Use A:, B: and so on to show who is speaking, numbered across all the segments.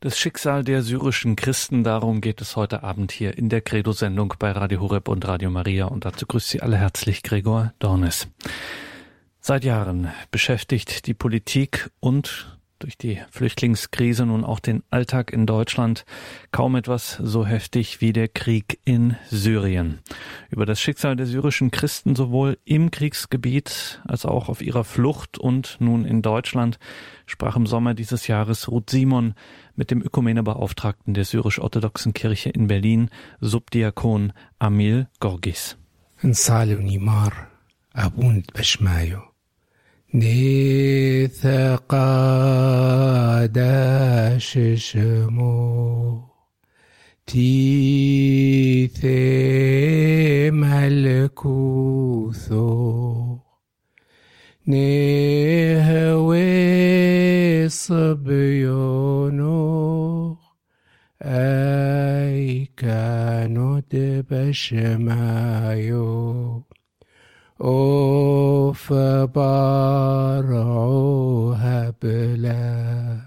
A: Das Schicksal der syrischen Christen, darum geht es heute Abend hier in der Credo-Sendung bei Radio Horeb und Radio Maria und dazu grüßt Sie alle herzlich Gregor Dornes. Seit Jahren beschäftigt die Politik und durch die Flüchtlingskrise nun auch den Alltag in Deutschland kaum etwas so heftig wie der Krieg in Syrien. Über das Schicksal der syrischen Christen sowohl im Kriegsgebiet als auch auf ihrer Flucht und nun in Deutschland sprach im Sommer dieses Jahres Ruth Simon mit dem Ökumenebeauftragten der syrisch-orthodoxen Kirche in Berlin, Subdiakon Amil Gorgis.
B: نثقادش شمو تيثي ملكوثو نهوي صبيونو أي كانوا دبشمايو فبارعوها بلا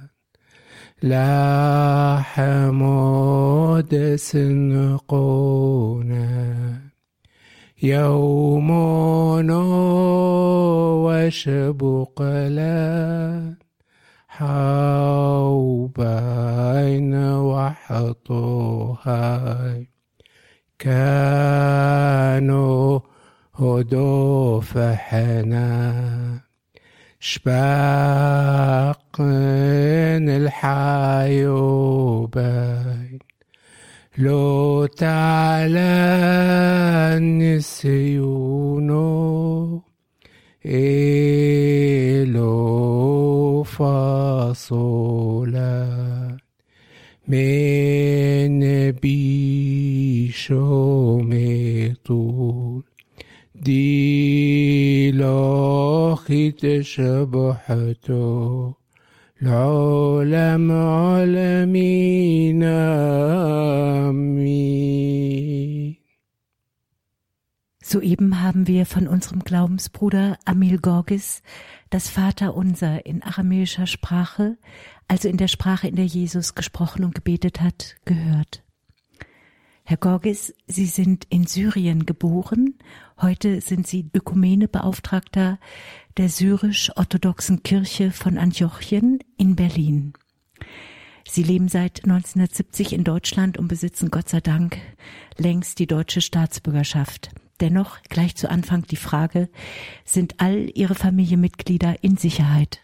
B: لا حمود سنقونا يوم وشبقلا حوبين وحطوها كانوا هدو فحنا شباقن الحيوبين لو ese uno, elo fa sola, mene بیشو میتول دیلاخی العالم عالمين آمين
C: Soeben haben wir von unserem Glaubensbruder Amil Gorgis das Vaterunser in aramäischer Sprache, also in der Sprache, in der Jesus gesprochen und gebetet hat, gehört. Herr Gorgis, Sie sind in Syrien geboren. Heute sind Sie Ökumenebeauftragter der syrisch-orthodoxen Kirche von Antiochien in Berlin. Sie leben seit 1970 in Deutschland und besitzen Gott sei Dank längst die deutsche Staatsbürgerschaft. Dennoch gleich zu Anfang die Frage, sind all Ihre Familienmitglieder in Sicherheit?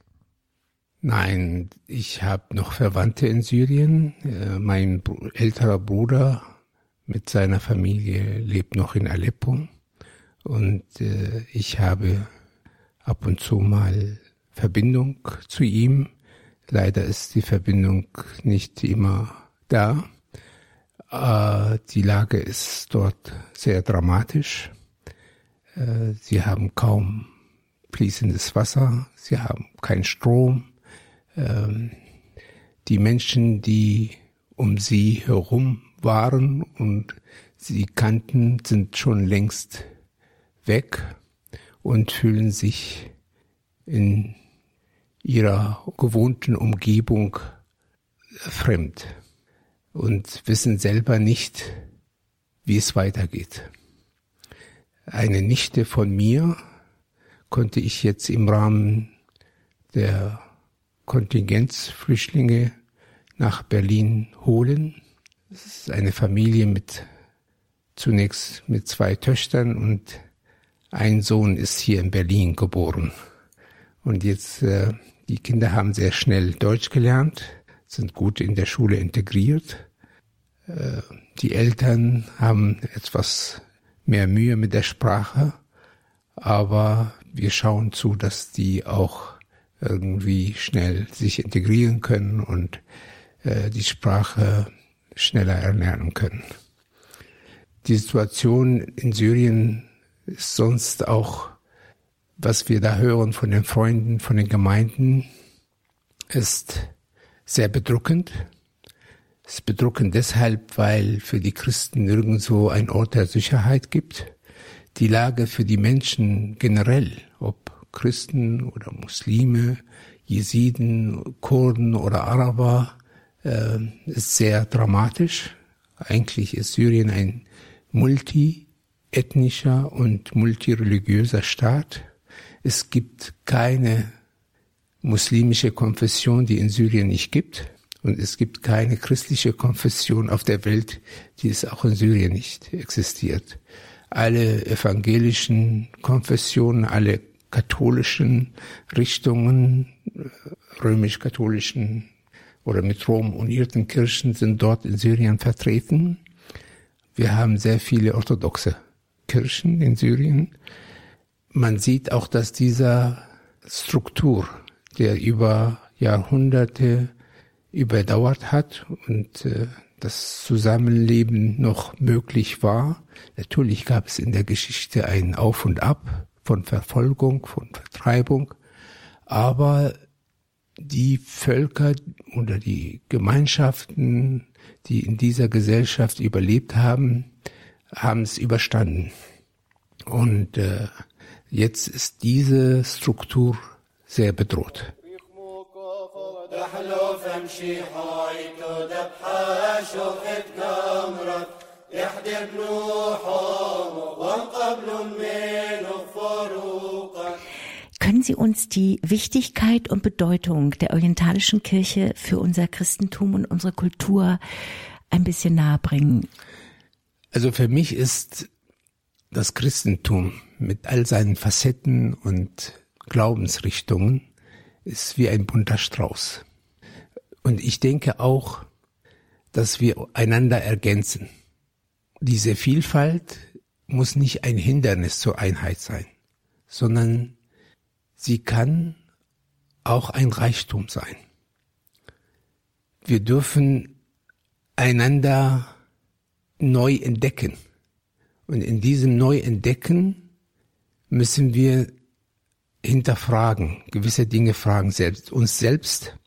B: Nein, ich habe noch Verwandte in Syrien. Äh, mein älterer Bruder mit seiner Familie lebt noch in Aleppo und äh, ich habe ab und zu mal Verbindung zu ihm. Leider ist die Verbindung nicht immer da. Äh, die Lage ist dort sehr dramatisch. Äh, sie haben kaum fließendes Wasser, sie haben keinen Strom. Ähm, die Menschen, die um sie herum waren und sie kannten, sind schon längst weg und fühlen sich in ihrer gewohnten Umgebung fremd und wissen selber nicht, wie es weitergeht. Eine Nichte von mir konnte ich jetzt im Rahmen der Kontingenzflüchtlinge nach Berlin holen. Es ist eine Familie mit zunächst mit zwei Töchtern und ein Sohn ist hier in Berlin geboren. Und jetzt, äh, die Kinder haben sehr schnell Deutsch gelernt, sind gut in der Schule integriert. Äh, die Eltern haben etwas mehr Mühe mit der Sprache, aber wir schauen zu, dass die auch irgendwie schnell sich integrieren können und äh, die Sprache schneller erlernen können. Die Situation in Syrien ist sonst auch, was wir da hören von den Freunden, von den Gemeinden, ist sehr bedrückend. Es ist bedrückend deshalb, weil für die Christen nirgendwo ein Ort der Sicherheit gibt. Die Lage für die Menschen generell, ob Christen oder Muslime, Jesiden, Kurden oder Araber, äh, ist sehr dramatisch. Eigentlich ist Syrien ein multiethnischer und multireligiöser Staat. Es gibt keine muslimische Konfession, die in Syrien nicht gibt. Und es gibt keine christliche Konfession auf der Welt, die es auch in Syrien nicht existiert. Alle evangelischen Konfessionen, alle katholischen Richtungen, römisch-katholischen oder mit Rom unierten Kirchen sind dort in Syrien vertreten. Wir haben sehr viele orthodoxe Kirchen in Syrien. Man sieht auch, dass dieser Struktur, der über Jahrhunderte überdauert hat und äh, das Zusammenleben noch möglich war. Natürlich gab es in der Geschichte ein Auf und Ab von Verfolgung, von Vertreibung, aber die Völker oder die Gemeinschaften, die in dieser Gesellschaft überlebt haben, haben es überstanden. Und äh, jetzt ist diese Struktur sehr bedroht.
C: Können Sie uns die Wichtigkeit und Bedeutung der orientalischen Kirche für unser Christentum und unsere Kultur ein bisschen nahebringen?
B: Also für mich ist das Christentum mit all seinen Facetten und Glaubensrichtungen ist wie ein bunter Strauß. Und ich denke auch, dass wir einander ergänzen. Diese Vielfalt muss nicht ein Hindernis zur Einheit sein, sondern sie kann auch ein Reichtum sein. Wir dürfen einander neu entdecken. Und in diesem Neuentdecken müssen wir hinterfragen, gewisse Dinge fragen selbst, uns selbst,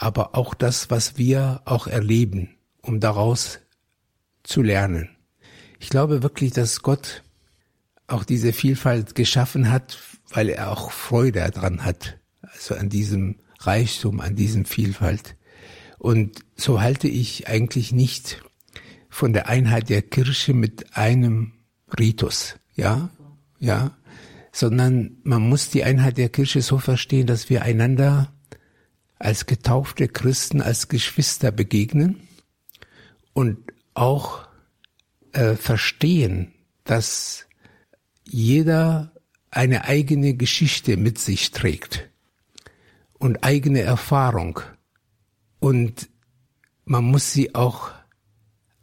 B: aber auch das, was wir auch erleben, um daraus zu lernen. Ich glaube wirklich, dass Gott auch diese Vielfalt geschaffen hat, weil er auch Freude daran hat, also an diesem Reichtum, an diesem Vielfalt. Und so halte ich eigentlich nicht von der Einheit der Kirche mit einem Ritus, ja, ja, sondern man muss die Einheit der Kirche so verstehen, dass wir einander als getaufte Christen, als Geschwister begegnen und auch äh, verstehen, dass jeder eine eigene Geschichte mit sich trägt und eigene Erfahrung und man muss sie auch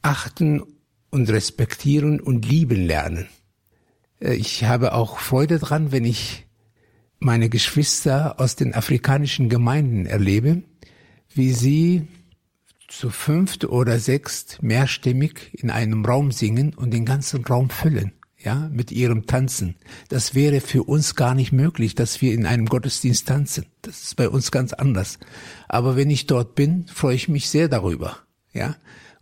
B: achten und respektieren und lieben lernen. Äh, ich habe auch Freude dran, wenn ich meine Geschwister aus den afrikanischen Gemeinden erlebe, wie sie zu fünft oder sechst mehrstimmig in einem Raum singen und den ganzen Raum füllen, ja, mit ihrem Tanzen. Das wäre für uns gar nicht möglich, dass wir in einem Gottesdienst tanzen. Das ist bei uns ganz anders. Aber wenn ich dort bin, freue ich mich sehr darüber, ja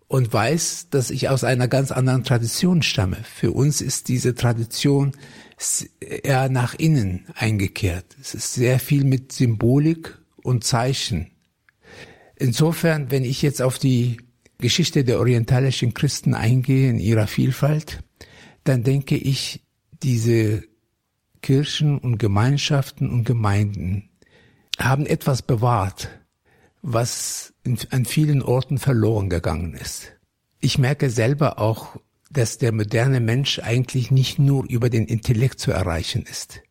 B: und weiß, dass ich aus einer ganz anderen Tradition stamme. Für uns ist diese Tradition eher nach innen eingekehrt. Es ist sehr viel mit Symbolik und Zeichen. Insofern, wenn ich jetzt auf die Geschichte der orientalischen Christen eingehe in ihrer Vielfalt, dann denke ich, diese Kirchen und Gemeinschaften und Gemeinden haben etwas bewahrt, was an vielen Orten verloren gegangen ist. Ich merke selber auch, dass der moderne Mensch eigentlich nicht nur über den Intellekt zu erreichen ist.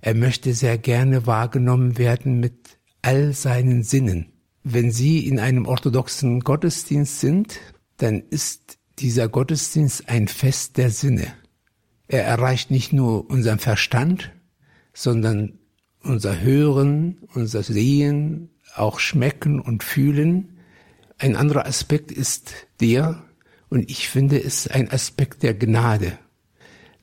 B: Er möchte sehr gerne wahrgenommen werden mit all seinen Sinnen. Wenn Sie in einem orthodoxen Gottesdienst sind, dann ist dieser Gottesdienst ein Fest der Sinne. Er erreicht nicht nur unseren Verstand, sondern unser Hören, unser Sehen, auch schmecken und fühlen. Ein anderer Aspekt ist der, und ich finde es ein Aspekt der Gnade,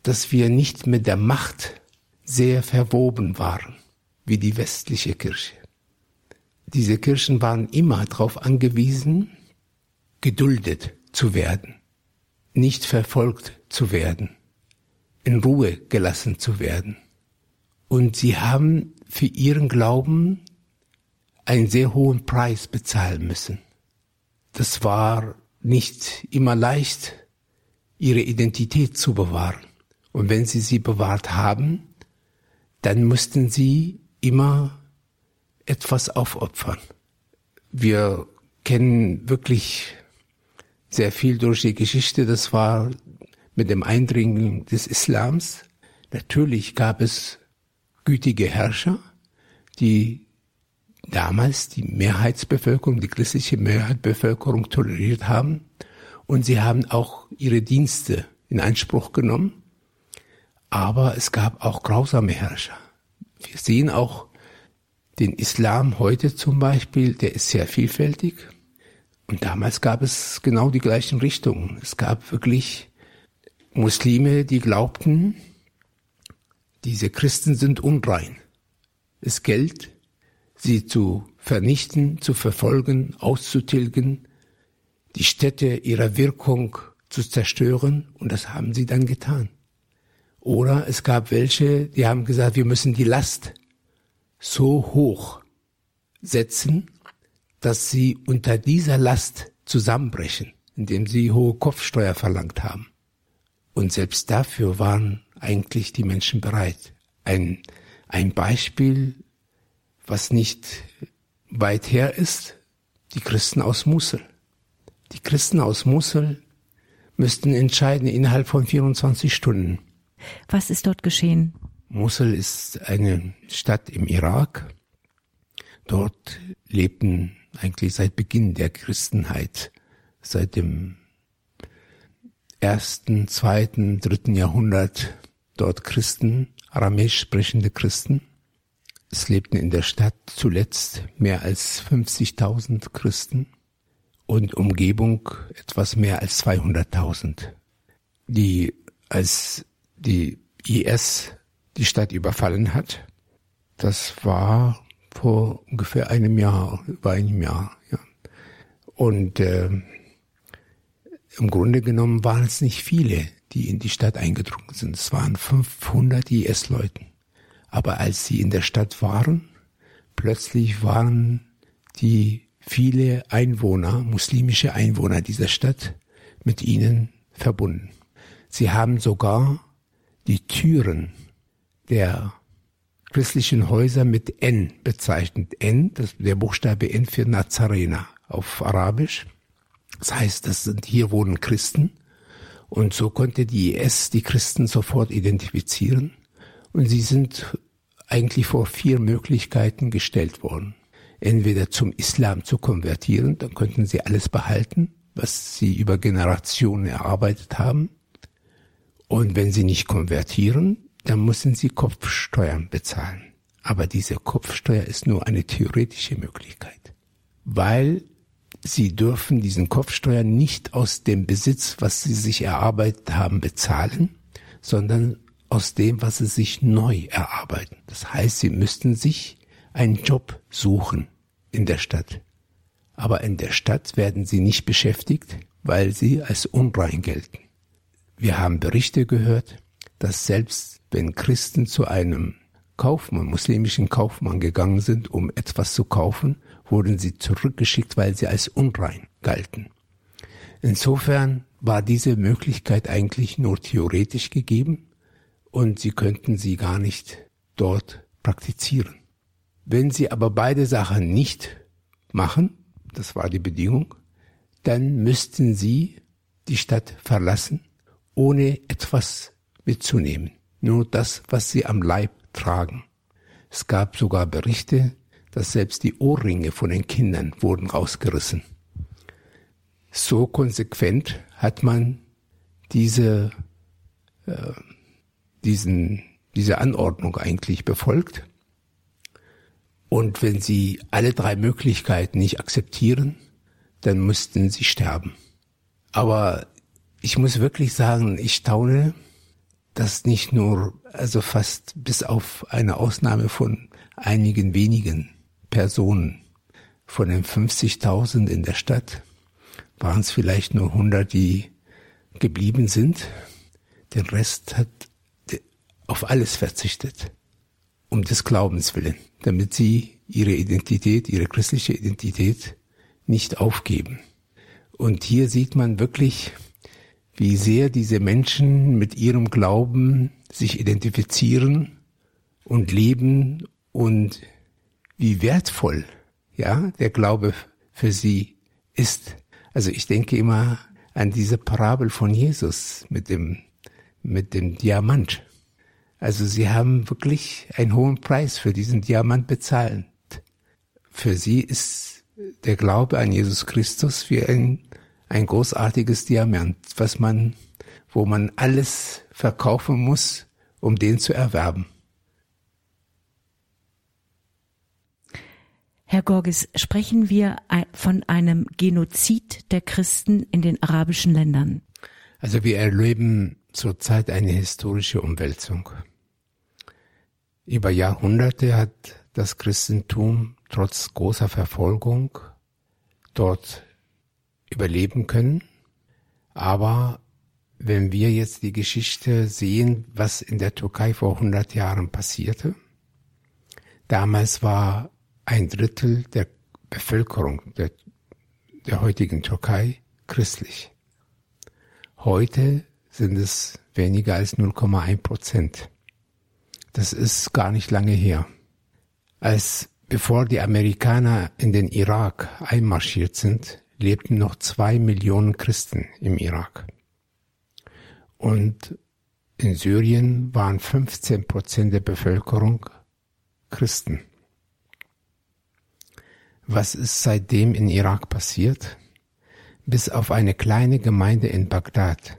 B: dass wir nicht mit der Macht sehr verwoben waren, wie die westliche Kirche. Diese Kirchen waren immer darauf angewiesen, geduldet zu werden, nicht verfolgt zu werden, in Ruhe gelassen zu werden. Und sie haben für ihren Glauben einen sehr hohen Preis bezahlen müssen. das war nicht immer leicht, ihre Identität zu bewahren. Und wenn sie sie bewahrt haben, dann mussten sie immer etwas aufopfern. Wir kennen wirklich sehr viel durch die Geschichte. Das war mit dem Eindringen des Islams. Natürlich gab es gütige Herrscher, die damals die Mehrheitsbevölkerung, die christliche Mehrheitsbevölkerung toleriert haben. Und sie haben auch ihre Dienste in Anspruch genommen. Aber es gab auch grausame Herrscher. Wir sehen auch den Islam heute zum Beispiel, der ist sehr vielfältig. Und damals gab es genau die gleichen Richtungen. Es gab wirklich Muslime, die glaubten, diese Christen sind unrein. Es gilt, sie zu vernichten, zu verfolgen, auszutilgen, die Städte ihrer Wirkung zu zerstören, und das haben sie dann getan. Oder es gab welche, die haben gesagt, wir müssen die Last so hoch setzen, dass sie unter dieser Last zusammenbrechen, indem sie hohe Kopfsteuer verlangt haben. Und selbst dafür waren eigentlich die Menschen bereit. Ein, ein Beispiel, was nicht weit her ist, die Christen aus Mussel. Die Christen aus Mussel müssten entscheiden innerhalb von 24 Stunden.
C: Was ist dort geschehen?
B: Mosul ist eine Stadt im Irak. Dort lebten eigentlich seit Beginn der Christenheit, seit dem ersten, zweiten, dritten Jahrhundert dort Christen, aramäisch sprechende Christen. Es lebten in der Stadt zuletzt mehr als 50.000 Christen und Umgebung etwas mehr als 200.000. Die, als die IS die Stadt überfallen hat, das war vor ungefähr einem Jahr, über einem Jahr. Ja. Und äh, im Grunde genommen waren es nicht viele, die in die Stadt eingedrungen sind. Es waren 500 IS-Leuten. Aber als sie in der Stadt waren, plötzlich waren die viele Einwohner, muslimische Einwohner dieser Stadt, mit ihnen verbunden. Sie haben sogar die Türen der christlichen Häuser mit N bezeichnet. N, das, der Buchstabe N für Nazarener auf Arabisch. Das heißt, das sind, hier wohnen Christen. Und so konnte die IS die Christen sofort identifizieren. Und sie sind eigentlich vor vier Möglichkeiten gestellt worden. Entweder zum Islam zu konvertieren, dann könnten sie alles behalten, was sie über Generationen erarbeitet haben. Und wenn sie nicht konvertieren, dann müssen sie Kopfsteuern bezahlen. Aber diese Kopfsteuer ist nur eine theoretische Möglichkeit, weil sie dürfen diesen Kopfsteuer nicht aus dem Besitz, was sie sich erarbeitet haben, bezahlen, sondern aus dem, was sie sich neu erarbeiten. Das heißt, sie müssten sich einen Job suchen in der Stadt. Aber in der Stadt werden sie nicht beschäftigt, weil sie als unrein gelten. Wir haben Berichte gehört, dass selbst wenn Christen zu einem Kaufmann, muslimischen Kaufmann gegangen sind, um etwas zu kaufen, wurden sie zurückgeschickt, weil sie als unrein galten. Insofern war diese Möglichkeit eigentlich nur theoretisch gegeben und sie könnten sie gar nicht dort praktizieren. Wenn sie aber beide Sachen nicht machen, das war die Bedingung, dann müssten sie die Stadt verlassen, ohne etwas mitzunehmen nur das, was sie am Leib tragen. Es gab sogar Berichte, dass selbst die Ohrringe von den Kindern wurden rausgerissen. So konsequent hat man diese, äh, diesen, diese Anordnung eigentlich befolgt. Und wenn sie alle drei Möglichkeiten nicht akzeptieren, dann müssten sie sterben. Aber ich muss wirklich sagen, ich staune, dass nicht nur, also fast bis auf eine Ausnahme von einigen wenigen Personen von den 50.000 in der Stadt waren es vielleicht nur 100, die geblieben sind. Den Rest hat auf alles verzichtet, um des Glaubens willen, damit sie ihre Identität, ihre christliche Identität nicht aufgeben. Und hier sieht man wirklich, wie sehr diese Menschen mit ihrem Glauben sich identifizieren und leben und wie wertvoll, ja, der Glaube für sie ist. Also ich denke immer an diese Parabel von Jesus mit dem, mit dem Diamant. Also sie haben wirklich einen hohen Preis für diesen Diamant bezahlt. Für sie ist der Glaube an Jesus Christus wie ein, ein großartiges Diamant, was man, wo man alles verkaufen muss, um den zu erwerben.
C: Herr Gorges, sprechen wir von einem Genozid der Christen in den arabischen Ländern?
B: Also wir erleben zurzeit eine historische Umwälzung. Über Jahrhunderte hat das Christentum trotz großer Verfolgung dort überleben können. Aber wenn wir jetzt die Geschichte sehen, was in der Türkei vor 100 Jahren passierte, damals war ein Drittel der Bevölkerung der, der heutigen Türkei christlich. Heute sind es weniger als 0,1 Prozent. Das ist gar nicht lange her. Als bevor die Amerikaner in den Irak einmarschiert sind, lebten noch zwei Millionen Christen im Irak. Und in Syrien waren 15 Prozent der Bevölkerung Christen. Was ist seitdem in Irak passiert? Bis auf eine kleine Gemeinde in Bagdad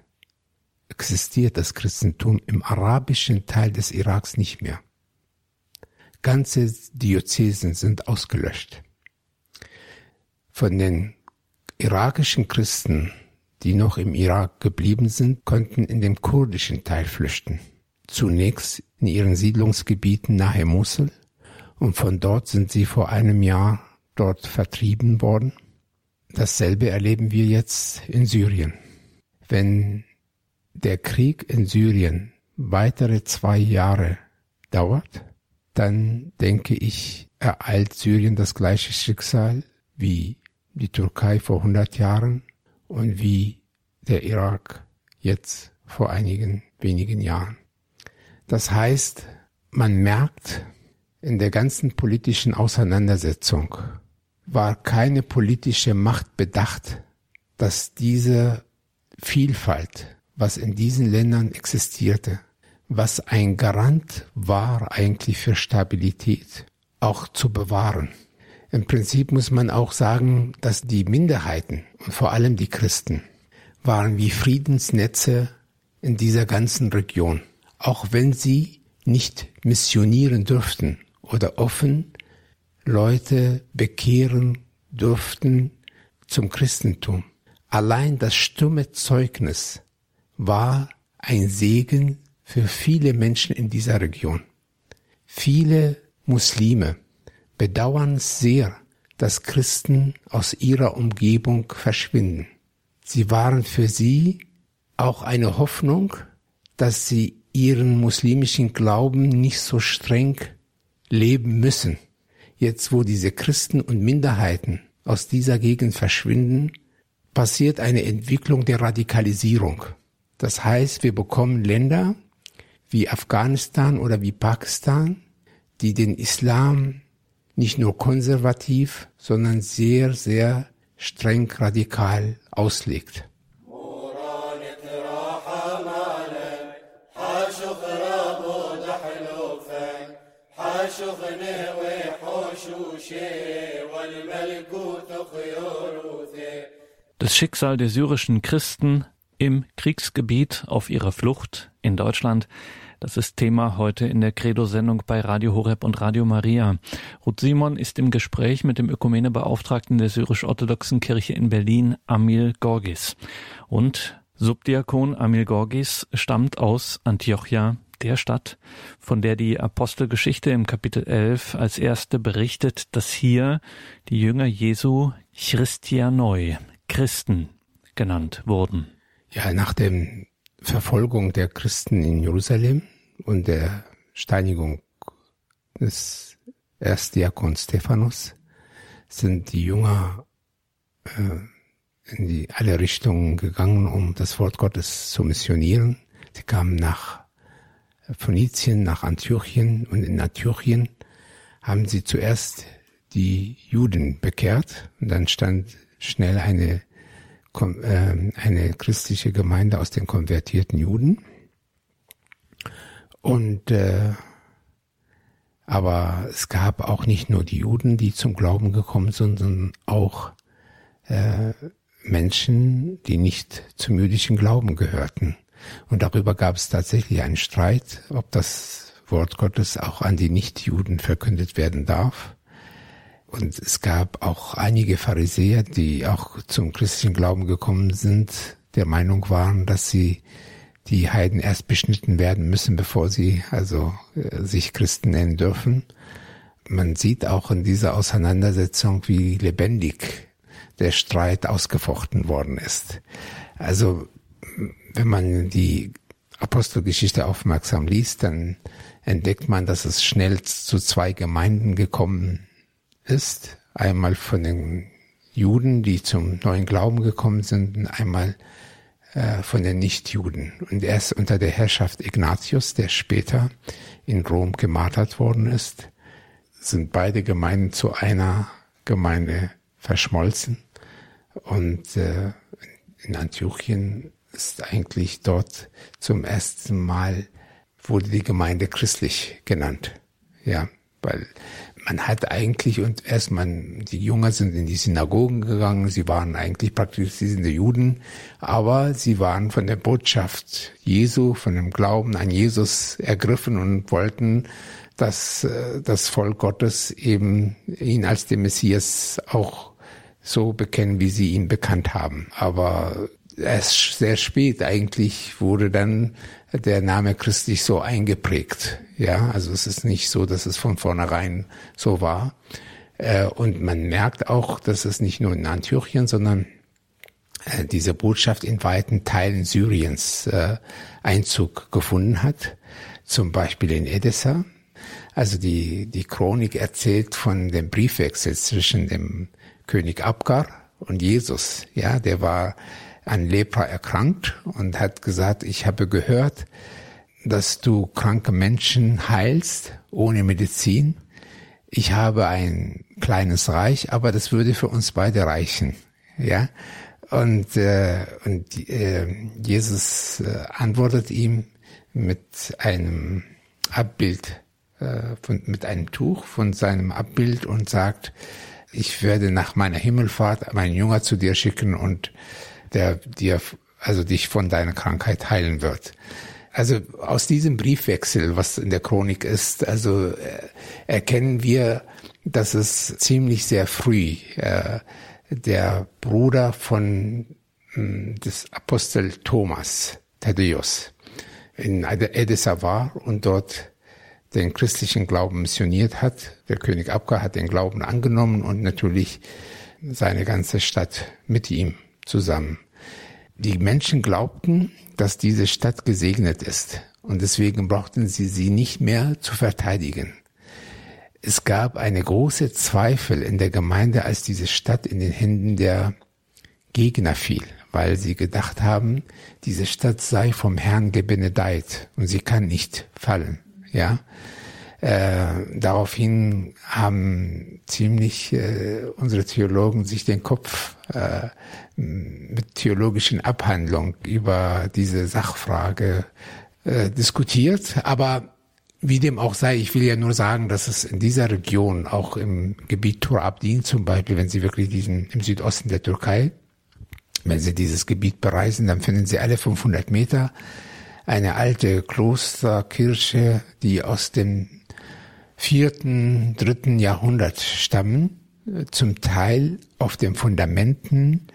B: existiert das Christentum im arabischen Teil des Iraks nicht mehr. Ganze Diözesen sind ausgelöscht. Von den irakischen Christen, die noch im Irak geblieben sind, konnten in den kurdischen Teil flüchten. Zunächst in ihren Siedlungsgebieten nahe Mosul und von dort sind sie vor einem Jahr dort vertrieben worden. Dasselbe erleben wir jetzt in Syrien. Wenn der Krieg in Syrien weitere zwei Jahre dauert, dann denke ich, ereilt Syrien das gleiche Schicksal wie die Türkei vor 100 Jahren und wie der Irak jetzt vor einigen wenigen Jahren. Das heißt, man merkt in der ganzen politischen Auseinandersetzung, war keine politische Macht bedacht, dass diese Vielfalt, was in diesen Ländern existierte, was ein Garant war eigentlich für Stabilität, auch zu bewahren. Im Prinzip muss man auch sagen, dass die Minderheiten und vor allem die Christen waren wie Friedensnetze in dieser ganzen Region, auch wenn sie nicht missionieren dürften oder offen Leute bekehren durften zum Christentum. Allein das stumme Zeugnis war ein Segen für viele Menschen in dieser Region. Viele Muslime bedauern sehr, dass Christen aus ihrer Umgebung verschwinden. Sie waren für sie auch eine Hoffnung, dass sie ihren muslimischen Glauben nicht so streng leben müssen. Jetzt, wo diese Christen und Minderheiten aus dieser Gegend verschwinden, passiert eine Entwicklung der Radikalisierung. Das heißt, wir bekommen Länder wie Afghanistan oder wie Pakistan, die den Islam nicht nur konservativ, sondern sehr, sehr streng radikal auslegt.
A: Das Schicksal der syrischen Christen im Kriegsgebiet auf ihrer Flucht in Deutschland, das ist Thema heute in der Credo-Sendung bei Radio Horeb und Radio Maria. Ruth Simon ist im Gespräch mit dem Ökumenebeauftragten der syrisch-orthodoxen Kirche in Berlin, Amil Gorgis. Und Subdiakon Amil Gorgis stammt aus Antiochia der Stadt, von der die Apostelgeschichte im Kapitel 11 als erste berichtet, dass hier die Jünger Jesu Christianoi, Christen genannt wurden.
B: Ja, nach der Verfolgung der Christen in Jerusalem und der Steinigung des Erstdiakons Stephanus sind die Jünger äh, in die alle Richtungen gegangen, um das Wort Gottes zu missionieren. Sie kamen nach Phönizien, nach Antiochien und in Antiochien haben sie zuerst die Juden bekehrt und dann stand schnell eine, eine christliche Gemeinde aus den konvertierten Juden. Und äh, aber es gab auch nicht nur die Juden, die zum Glauben gekommen sind, sondern auch äh, Menschen, die nicht zum jüdischen Glauben gehörten. Und darüber gab es tatsächlich einen Streit, ob das Wort Gottes auch an die Nichtjuden verkündet werden darf. Und es gab auch einige Pharisäer, die auch zum christlichen Glauben gekommen sind, der Meinung waren, dass sie die Heiden erst beschnitten werden müssen, bevor sie also äh, sich Christen nennen dürfen. Man sieht auch in dieser Auseinandersetzung, wie lebendig der Streit ausgefochten worden ist. Also wenn man die Apostelgeschichte aufmerksam liest, dann entdeckt man, dass es schnell zu zwei Gemeinden gekommen ist. Einmal von den Juden, die zum neuen Glauben gekommen sind, und einmal äh, von den Nichtjuden. Und erst unter der Herrschaft Ignatius, der später in Rom gemartert worden ist, sind beide Gemeinden zu einer Gemeinde verschmolzen. Und äh, in Antiochien ist eigentlich dort zum ersten Mal wurde die Gemeinde christlich genannt. Ja, weil man hat eigentlich und erst man, die Jünger sind in die Synagogen gegangen, sie waren eigentlich praktizierende Juden, aber sie waren von der Botschaft Jesu, von dem Glauben an Jesus ergriffen und wollten, dass äh, das Volk Gottes eben ihn als den Messias auch so bekennen, wie sie ihn bekannt haben. Aber erst sehr spät eigentlich wurde dann der Name christlich so eingeprägt. Ja, also es ist nicht so, dass es von vornherein so war. Äh, und man merkt auch, dass es nicht nur in Antiochien, sondern äh, diese Botschaft in weiten Teilen Syriens äh, Einzug gefunden hat. Zum Beispiel in Edessa. Also die, die Chronik erzählt von dem Briefwechsel zwischen dem König Abgar und Jesus. Ja, der war an Lepra erkrankt und hat gesagt, ich habe gehört, dass du kranke Menschen heilst ohne Medizin. Ich habe ein kleines Reich, aber das würde für uns beide reichen. Ja, und, äh, und äh, Jesus äh, antwortet ihm mit einem Abbild, äh, von, mit einem Tuch von seinem Abbild und sagt, ich werde nach meiner Himmelfahrt meinen Jünger zu dir schicken und der dir, also dich von deiner Krankheit heilen wird. Also aus diesem Briefwechsel, was in der Chronik ist, also äh, erkennen wir, dass es ziemlich sehr früh äh, der Bruder von hm, des Apostel Thomas, Thaddeus, in Edessa war und dort den christlichen Glauben missioniert hat. Der König Abgar hat den Glauben angenommen und natürlich seine ganze Stadt mit ihm zusammen. Die Menschen glaubten, dass diese Stadt gesegnet ist und deswegen brauchten sie sie nicht mehr zu verteidigen. Es gab eine große Zweifel in der Gemeinde, als diese Stadt in den Händen der Gegner fiel, weil sie gedacht haben, diese Stadt sei vom Herrn gebenedeit und sie kann nicht fallen. Ja, äh, daraufhin haben ziemlich äh, unsere Theologen sich den Kopf äh, mit theologischen Abhandlungen über diese Sachfrage äh, diskutiert. Aber wie dem auch sei, ich will ja nur sagen, dass es in dieser Region, auch im Gebiet Tur Abdin zum Beispiel, wenn Sie wirklich diesen im Südosten der Türkei, wenn Sie dieses Gebiet bereisen, dann finden Sie alle 500 Meter eine alte Klosterkirche, die aus dem vierten, dritten Jahrhundert stammen, zum Teil auf den Fundamenten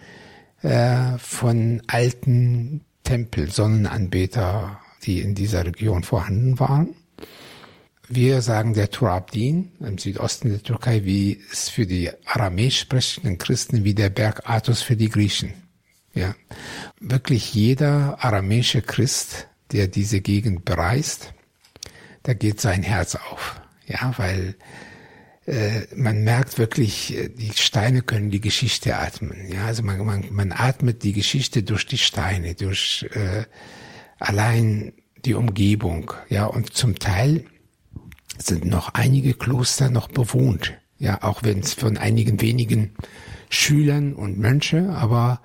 B: äh, von alten Tempel, Sonnenanbeter, die in dieser Region vorhanden waren. Wir sagen der Turabdin im Südosten der Türkei, wie es für die aramäisch sprechenden Christen wie der Berg Athos für die Griechen. Ja, wirklich jeder aramäische Christ, der diese Gegend bereist, da geht sein Herz auf. Ja, weil äh, man merkt wirklich, äh, die Steine können die Geschichte atmen. Ja, also man, man, man atmet die Geschichte durch die Steine, durch äh, allein die Umgebung. Ja, und zum Teil sind noch einige Kloster noch bewohnt. Ja, auch wenn es von einigen wenigen Schülern und Mönche, aber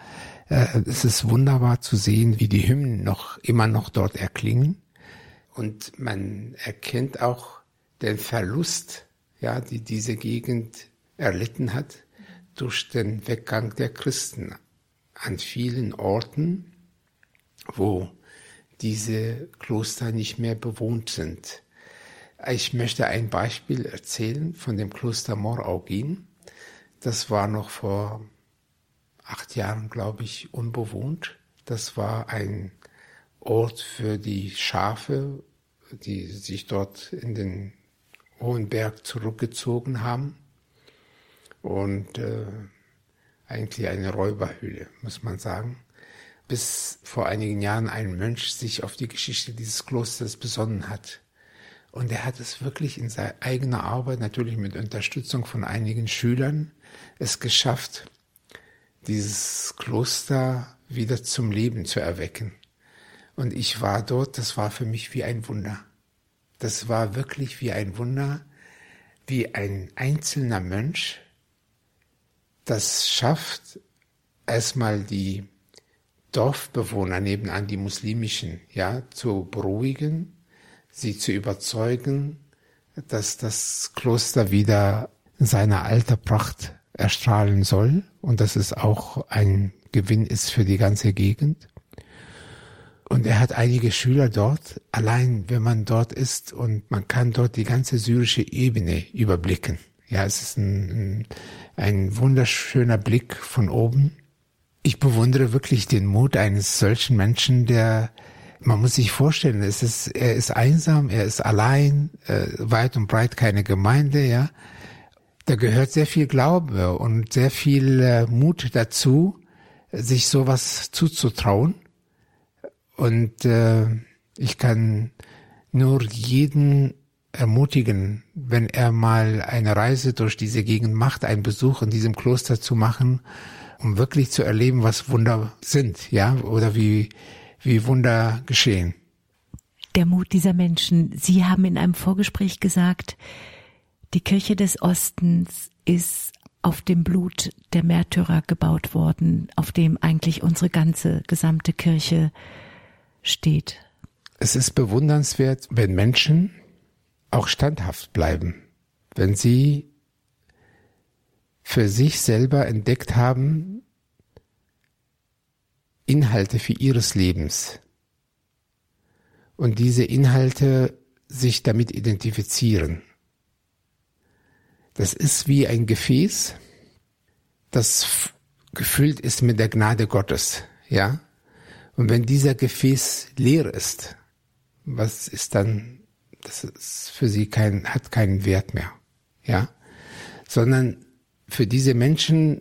B: äh, es ist wunderbar zu sehen, wie die Hymnen noch immer noch dort erklingen. Und man erkennt auch den Verlust, ja, die diese Gegend erlitten hat durch den Weggang der Christen an vielen Orten, wo diese Kloster nicht mehr bewohnt sind. Ich möchte ein Beispiel erzählen von dem Kloster Moraugin. Das war noch vor acht Jahren, glaube ich, unbewohnt. Das war ein Ort für die Schafe, die sich dort in den hohen Berg zurückgezogen haben. Und äh, eigentlich eine Räuberhöhle, muss man sagen. Bis vor einigen Jahren ein Mönch sich auf die Geschichte dieses Klosters besonnen hat. Und er hat es wirklich in seiner eigenen Arbeit, natürlich mit Unterstützung von einigen Schülern, es geschafft, dieses Kloster wieder zum Leben zu erwecken. Und ich war dort, das war für mich wie ein Wunder. Das war wirklich wie ein Wunder, wie ein einzelner Mönch das schafft, erstmal die Dorfbewohner nebenan, die muslimischen, ja, zu beruhigen, sie zu überzeugen, dass das Kloster wieder seine alte Pracht erstrahlen soll und dass es auch ein Gewinn ist für die ganze Gegend. Und er hat einige Schüler dort. Allein wenn man dort ist und man kann dort die ganze syrische Ebene überblicken. Ja, es ist ein, ein wunderschöner Blick von oben. Ich bewundere wirklich den Mut eines solchen Menschen, der man muss sich vorstellen, es ist, er ist einsam, er ist allein, äh, weit und breit keine Gemeinde, ja. Da gehört sehr viel Glaube und sehr viel äh, Mut dazu, sich sowas zuzutrauen. Und äh, ich kann nur jeden ermutigen, wenn er mal eine Reise durch diese Gegend macht, einen Besuch in diesem Kloster zu machen, um wirklich zu erleben, was Wunder sind, ja, oder wie wie Wunder geschehen.
C: Der Mut dieser Menschen. Sie haben in einem Vorgespräch gesagt, die Kirche des Ostens ist auf dem Blut der Märtyrer gebaut worden, auf dem eigentlich unsere ganze gesamte Kirche steht.
B: Es ist bewundernswert, wenn Menschen auch standhaft bleiben, wenn sie für sich selber entdeckt haben, Inhalte für ihres Lebens und diese Inhalte sich damit identifizieren. Das ist wie ein Gefäß, das gefüllt ist mit der Gnade Gottes, ja? Und wenn dieser Gefäß leer ist, was ist dann, das ist für sie kein, hat keinen Wert mehr, ja? Sondern für diese Menschen,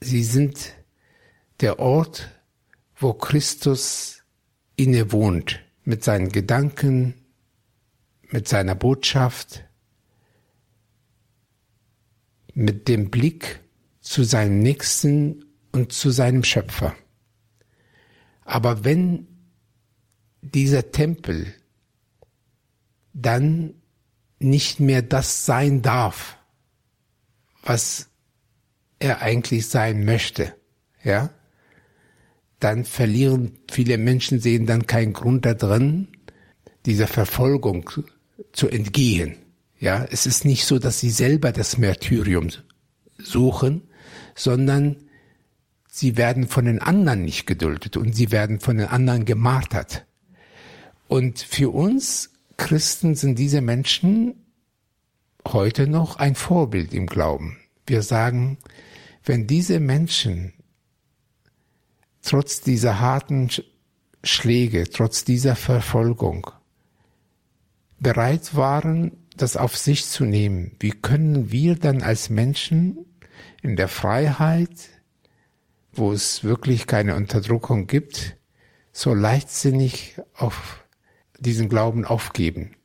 B: sie sind der Ort, wo Christus inne wohnt, mit seinen Gedanken, mit seiner Botschaft, mit dem Blick zu seinem Nächsten und zu seinem Schöpfer. Aber wenn dieser Tempel dann nicht mehr das sein darf, was er eigentlich sein möchte, ja, dann verlieren viele Menschen sehen dann keinen Grund da drin, dieser Verfolgung zu entgehen. Ja, es ist nicht so, dass sie selber das Märtyrium suchen, sondern sie werden von den anderen nicht geduldet und sie werden von den anderen gemartert. Und für uns Christen sind diese Menschen heute noch ein Vorbild im Glauben. Wir sagen, wenn diese Menschen trotz dieser harten Schläge, trotz dieser Verfolgung bereit waren, das auf sich zu nehmen, wie können wir dann als Menschen in der Freiheit, wo es wirklich keine Unterdrückung gibt, so leichtsinnig auf diesen Glauben aufgeben?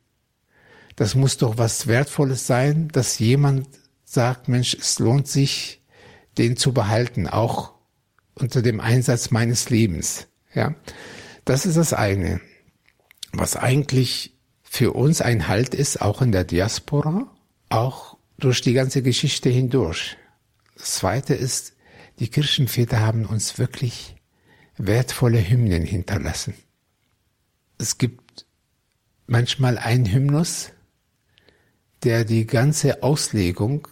B: Das muss doch was Wertvolles sein, dass jemand sagt, Mensch, es lohnt sich, den zu behalten, auch unter dem Einsatz meines Lebens. Ja, das ist das eine. Was eigentlich für uns ein Halt ist, auch in der Diaspora, auch durch die ganze Geschichte hindurch. Das zweite ist, die Kirchenväter haben uns wirklich wertvolle Hymnen hinterlassen. Es gibt manchmal einen Hymnus, der die ganze Auslegung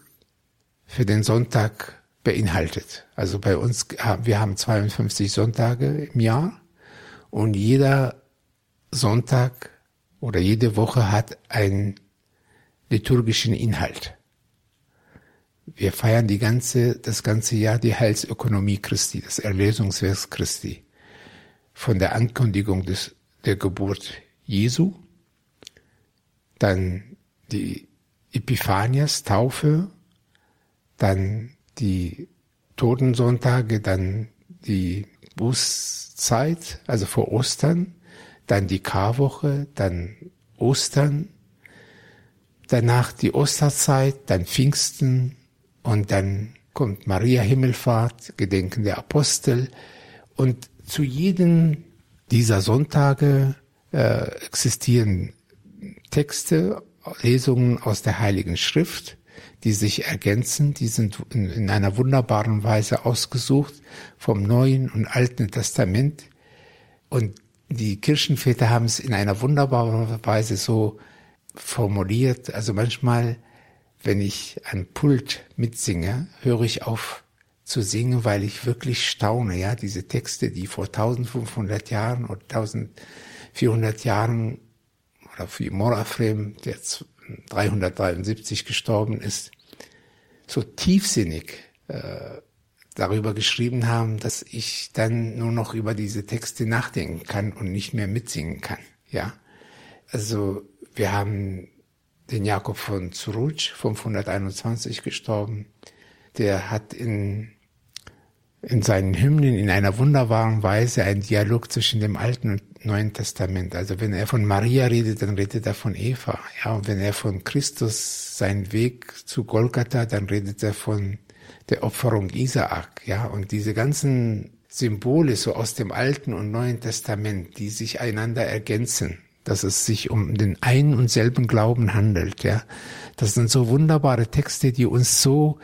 B: für den Sonntag beinhaltet. Also bei uns, wir haben 52 Sonntage im Jahr und jeder Sonntag oder jede Woche hat einen liturgischen Inhalt. Wir feiern die ganze, das ganze Jahr die Heilsökonomie Christi, das Erlösungswerk Christi. Von der Ankündigung des, der Geburt Jesu, dann die Epiphanias, Taufe, dann die Totensonntage, dann die Bußzeit, also vor Ostern, dann die Karwoche, dann Ostern, danach die Osterzeit, dann Pfingsten und dann kommt Maria Himmelfahrt, Gedenken der Apostel. Und zu jedem dieser Sonntage äh, existieren Texte, Lesungen aus der Heiligen Schrift, die sich ergänzen, die sind in, in einer wunderbaren Weise ausgesucht vom Neuen und Alten Testament. Und die Kirchenväter haben es in einer wunderbaren Weise so formuliert. Also manchmal, wenn ich ein Pult mitsinge, höre ich auf zu singen, weil ich wirklich staune. Ja, diese Texte, die vor 1500 Jahren oder 1400 Jahren oder wie Morafrem, der 373 gestorben ist, so tiefsinnig äh, darüber geschrieben haben, dass ich dann nur noch über diese Texte nachdenken kann und nicht mehr mitsingen kann. Ja, also wir haben den Jakob von Zurutsch, 521 gestorben. Der hat in, in seinen Hymnen in einer wunderbaren Weise einen Dialog zwischen dem Alten und Neuen Testament. Also wenn er von Maria redet, dann redet er von Eva. Ja, und wenn er von Christus seinen Weg zu Golgatha, dann redet er von der Opferung Isaak, ja, und diese ganzen Symbole so aus dem Alten und Neuen Testament, die sich einander ergänzen, dass es sich um den einen und selben Glauben handelt, ja. Das sind so wunderbare Texte, die uns so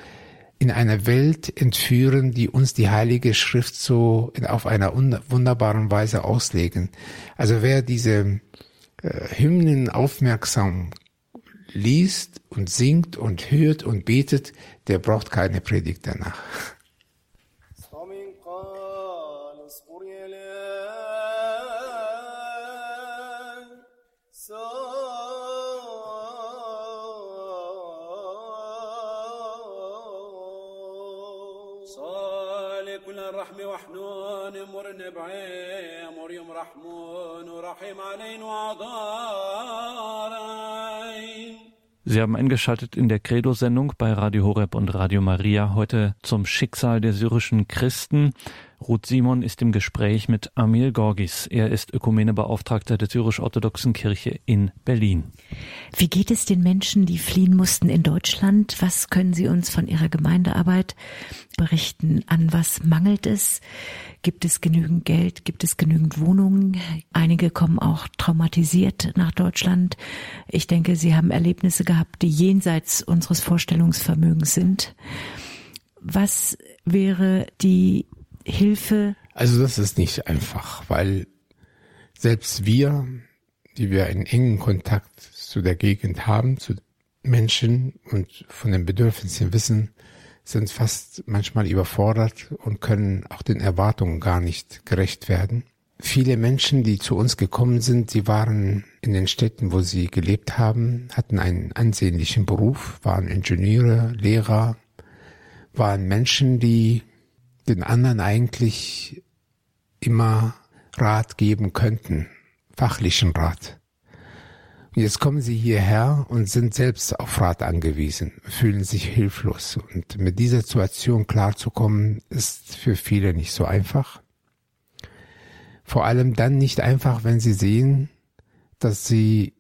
B: in einer Welt entführen, die uns die Heilige Schrift so in, auf einer wunderbaren Weise auslegen. Also wer diese äh, Hymnen aufmerksam liest und singt und hört und betet, der braucht keine Predigt danach.
A: رحمي وحنون مرن بعين مريم رحمون ورحيم علينا وعضارين Sie haben eingeschaltet in der Credo-Sendung bei Radio Horeb und Radio Maria heute zum Schicksal der syrischen Christen. Ruth Simon ist im Gespräch mit Amil Gorgis. Er ist Ökumenebeauftragter der syrisch-orthodoxen Kirche in Berlin.
C: Wie geht es den Menschen, die fliehen mussten in Deutschland? Was können Sie uns von Ihrer Gemeindearbeit berichten? An was mangelt es? Gibt es genügend Geld? Gibt es genügend Wohnungen? Einige kommen auch traumatisiert nach Deutschland. Ich denke, Sie haben Erlebnisse gehabt, die jenseits unseres Vorstellungsvermögens sind. Was wäre die Hilfe?
B: Also das ist nicht einfach, weil selbst wir, die wir einen engen Kontakt zu der Gegend haben, zu Menschen und von den Bedürfnissen wissen, sind fast manchmal überfordert und können auch den Erwartungen gar nicht gerecht werden. Viele Menschen, die zu uns gekommen sind, die waren in den Städten, wo sie gelebt haben, hatten einen ansehnlichen Beruf, waren Ingenieure, Lehrer, waren Menschen, die den anderen eigentlich immer Rat geben könnten, fachlichen Rat. Und jetzt kommen sie hierher und sind selbst auf Rat angewiesen, fühlen sich hilflos. Und mit dieser Situation klarzukommen, ist für viele nicht so einfach. Vor allem dann nicht einfach, wenn sie sehen, dass sie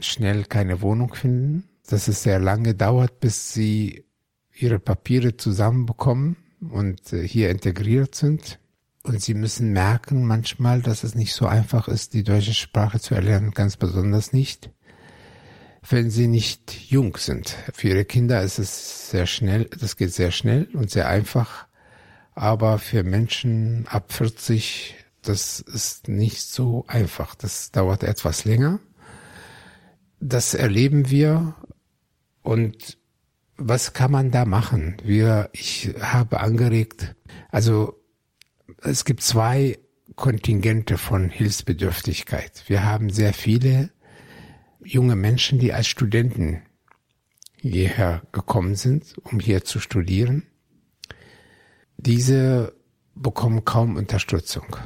B: schnell keine Wohnung finden dass es sehr lange dauert, bis sie ihre Papiere zusammenbekommen und äh, hier integriert sind. Und sie müssen merken manchmal, dass es nicht so einfach ist, die deutsche Sprache zu erlernen, ganz besonders nicht, wenn sie nicht jung sind. Für ihre Kinder ist es sehr schnell, das geht sehr schnell und sehr einfach. Aber für Menschen ab 40, das ist nicht so einfach. Das dauert etwas länger. Das erleben wir. Und was kann man da machen? Wir, ich habe angeregt, also es gibt zwei Kontingente von Hilfsbedürftigkeit. Wir haben sehr viele junge Menschen, die als Studenten hierher gekommen sind, um hier zu studieren. Diese bekommen kaum Unterstützung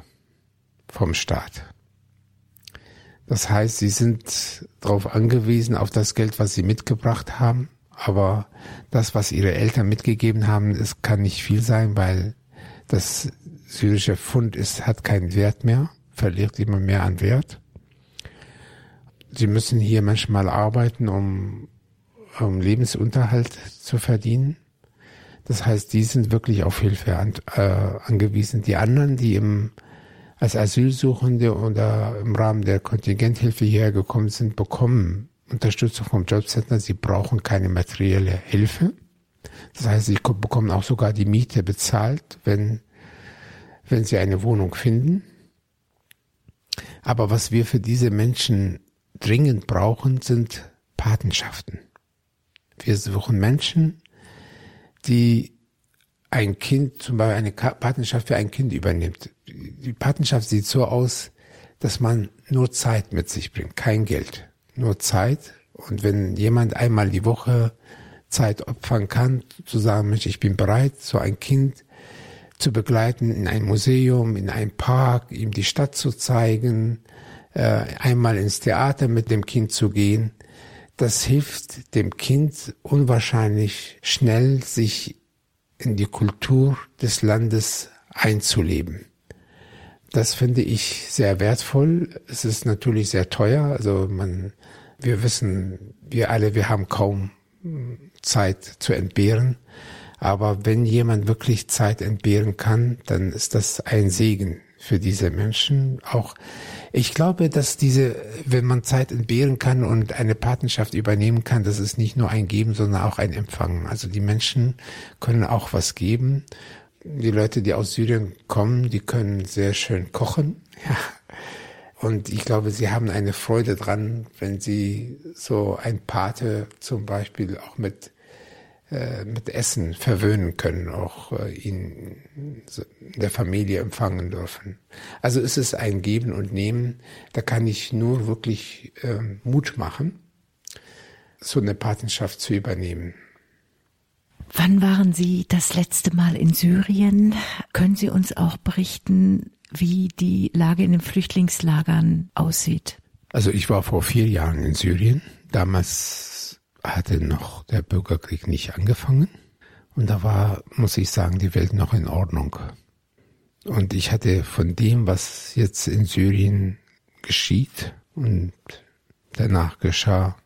B: vom Staat. Das heißt, sie sind darauf angewiesen, auf das Geld, was sie mitgebracht haben. Aber das, was ihre Eltern mitgegeben haben, es kann nicht viel sein, weil das syrische Pfund ist, hat keinen Wert mehr, verliert immer mehr an Wert. Sie müssen hier manchmal arbeiten, um, um Lebensunterhalt zu verdienen. Das heißt, die sind wirklich auf Hilfe an, äh, angewiesen. Die anderen, die im, als Asylsuchende oder im Rahmen der Kontingenthilfe hierher gekommen sind, bekommen Unterstützung vom Jobcenter. Sie brauchen keine materielle Hilfe. Das heißt, sie bekommen auch sogar die Miete bezahlt, wenn wenn sie eine Wohnung finden. Aber was wir für diese Menschen dringend brauchen, sind Patenschaften. Wir suchen Menschen, die ein Kind, zum Beispiel eine Patenschaft für ein Kind übernimmt. Die Patenschaft sieht so aus, dass man nur Zeit mit sich bringt, kein Geld, nur Zeit. Und wenn jemand einmal die Woche Zeit opfern kann, zu sagen, Mensch, ich bin bereit, so ein Kind zu begleiten in ein Museum, in einen Park, ihm die Stadt zu zeigen, äh, einmal ins Theater mit dem Kind zu gehen. Das hilft dem Kind unwahrscheinlich schnell, sich in die Kultur des Landes einzuleben. Das finde ich sehr wertvoll. Es ist natürlich sehr teuer. Also man, wir wissen, wir alle, wir haben kaum Zeit zu entbehren. Aber wenn jemand wirklich Zeit entbehren kann, dann ist das ein Segen für diese Menschen. Auch ich glaube, dass diese, wenn man Zeit entbehren kann und eine Patenschaft übernehmen kann, das ist nicht nur ein Geben, sondern auch ein Empfangen. Also die Menschen können auch was geben. Die Leute, die aus Syrien kommen, die können sehr schön kochen. Ja. Und ich glaube, sie haben eine Freude dran, wenn sie so ein Pate zum Beispiel auch mit äh, mit Essen verwöhnen können, auch äh, ihn in der Familie empfangen dürfen. Also ist es ein Geben und Nehmen. Da kann ich nur wirklich äh, Mut machen, so eine Patenschaft zu übernehmen.
C: Wann waren Sie das letzte Mal in Syrien? Können Sie uns auch berichten, wie die Lage in den Flüchtlingslagern aussieht?
B: Also ich war vor vier Jahren in Syrien. Damals hatte noch der Bürgerkrieg nicht angefangen. Und da war, muss ich sagen, die Welt noch in Ordnung. Und ich hatte von dem, was jetzt in Syrien geschieht und danach geschah,